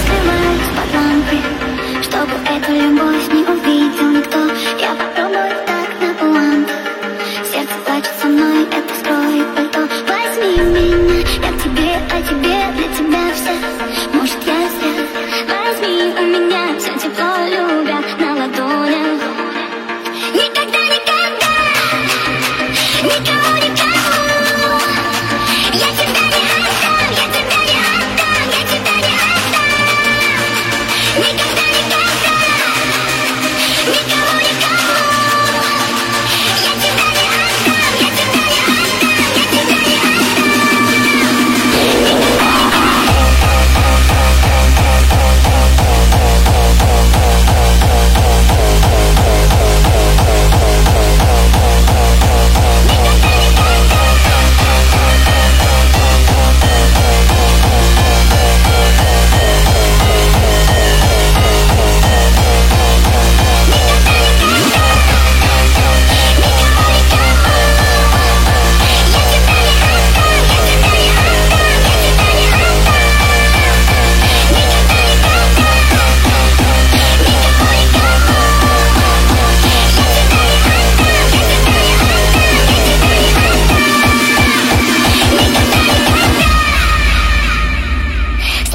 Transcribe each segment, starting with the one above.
скрываюсь под лампой Чтобы эту любовь не увидел никто. Я попробую так на пуантах Сердце плачет со мной, это скроет пальто. Возьми меня, я к тебе, а тебе для тебя вся Может я зря? Возьми у меня все тепло, любя на ладонях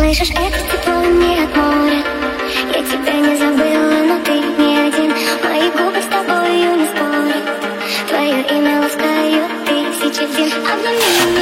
Слышишь, это тепло не от моря. Я тебя не забыла, но ты не один. Мои губы с тобою не спорят. Твое имя ласкают тысячи зим Обними